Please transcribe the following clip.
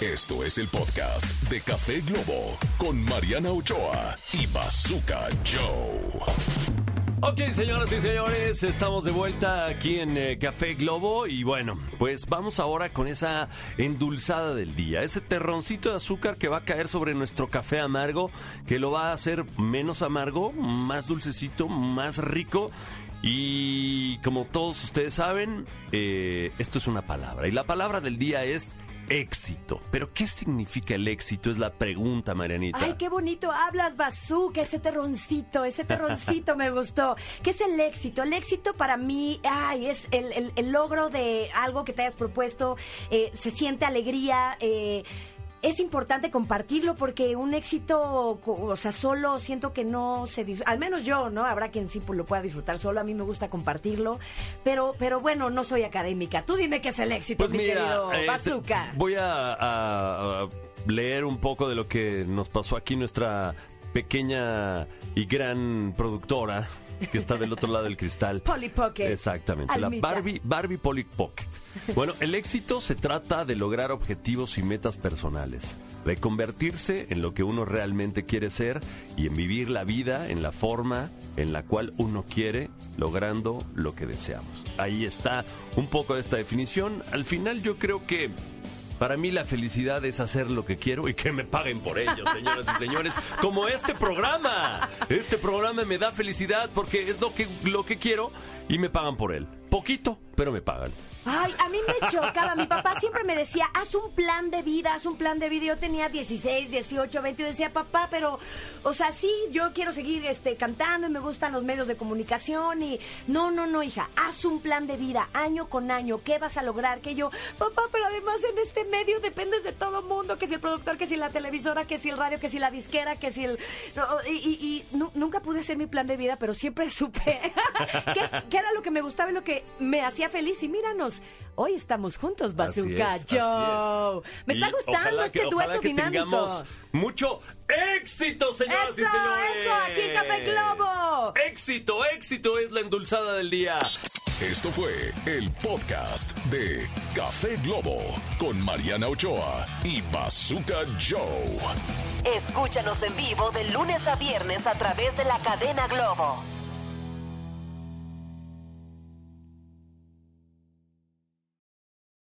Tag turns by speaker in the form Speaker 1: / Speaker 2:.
Speaker 1: Esto es el podcast de Café Globo con Mariana Ochoa y Bazooka Joe.
Speaker 2: Ok, señoras y señores, estamos de vuelta aquí en eh, Café Globo y bueno, pues vamos ahora con esa endulzada del día, ese terroncito de azúcar que va a caer sobre nuestro café amargo, que lo va a hacer menos amargo, más dulcecito, más rico. Y como todos ustedes saben, eh, esto es una palabra y la palabra del día es éxito. Pero ¿qué significa el éxito? Es la pregunta, Marianita.
Speaker 3: Ay, qué bonito hablas, Bazooka, ese terroncito, ese terroncito me gustó. ¿Qué es el éxito? El éxito para mí, ay, es el, el- el logro de algo que te hayas propuesto, eh, se siente alegría, eh, es importante compartirlo porque un éxito, o sea, solo siento que no se dis- al menos yo, ¿no? Habrá quien sí pues, lo pueda disfrutar solo, a mí me gusta compartirlo, pero pero bueno, no soy académica. Tú dime qué es el éxito,
Speaker 2: Pues
Speaker 3: mi
Speaker 2: mira,
Speaker 3: querido
Speaker 2: eh,
Speaker 3: Bazooka.
Speaker 2: voy a, a- a leer un poco de lo que nos pasó aquí nuestra pequeña y gran productora que está del otro lado del cristal.
Speaker 3: Polly Pocket.
Speaker 2: Exactamente, la. Barbie, Barbie Polly Pocket. Bueno, el éxito se trata de lograr objetivos y metas personales, de convertirse en lo que uno realmente quiere ser y en vivir la vida en la forma en la cual uno quiere, logrando lo que deseamos. Ahí está un poco de esta definición. Al final yo creo que para mí la felicidad es hacer lo que quiero y que me paguen por ello, señoras y señores. Como este programa. Este programa me da felicidad porque es lo que, lo que quiero y me pagan por él. Poquito, pero me pagan.
Speaker 3: Ay, a mí me chocaba. Mi papá siempre me decía, haz un plan de vida, haz un plan de vida. Yo tenía 16, 18, 20 y decía, papá, pero, o sea, sí, yo quiero seguir este, cantando y me gustan los medios de comunicación y no, no, no, hija, haz un plan de vida, año con año, ¿qué vas a lograr? Que yo, papá, pero además en este medio dependes de todo mundo, que si el productor, que si la televisora, que si el radio, que si la disquera, que si el... no, y, y- y nu- nunca pude hacer mi plan de vida, pero siempre supe qué era lo que me gustaba y lo que me hacía feliz. Y míranos, hoy estamos juntos, Bazooka
Speaker 2: Así es, así
Speaker 3: Joe.
Speaker 2: es.
Speaker 3: Me está gustando
Speaker 2: ojalá
Speaker 3: este
Speaker 2: que-
Speaker 3: dueto
Speaker 2: que
Speaker 3: dinámico.
Speaker 2: tengamos mucho éxito, señoras
Speaker 3: Eso,
Speaker 2: y señores.
Speaker 3: eso, aquí en Café Globo.
Speaker 2: Éxito, éxito es la endulzada del día.
Speaker 1: Esto fue el podcast de Café Globo con Mariana Ochoa y Bazooka Joe.
Speaker 4: Escúchanos en vivo de lunes a viernes a través de la cadena Globo.